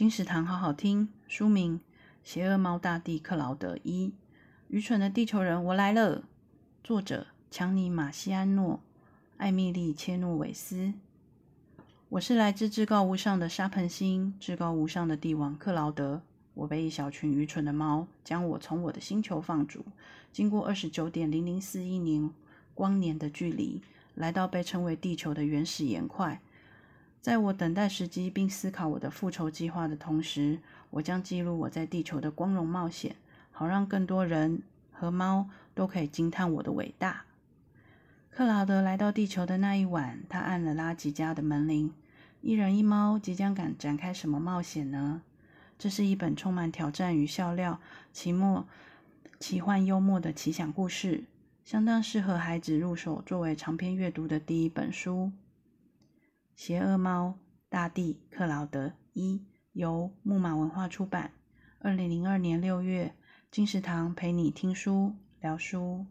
金石堂好好听。书名《邪恶猫大帝克劳德一：愚蠢的地球人，我来了》。作者：强尼·马西安诺、艾米丽·切诺维斯。我是来自至高无上的沙盆星，至高无上的帝王克劳德。我被一小群愚蠢的猫将我从我的星球放逐，经过二十九点零零四亿年光年的距离，来到被称为地球的原始岩块。在我等待时机并思考我的复仇计划的同时，我将记录我在地球的光荣冒险，好让更多人和猫都可以惊叹我的伟大。克劳德来到地球的那一晚，他按了拉吉家的门铃。一人一猫即将敢展开什么冒险呢？这是一本充满挑战与笑料、奇末奇幻幽默的奇想故事，相当适合孩子入手作为长篇阅读的第一本书。邪恶猫大地克劳德一，由木马文化出版，二零零二年六月，金石堂陪你听书聊书。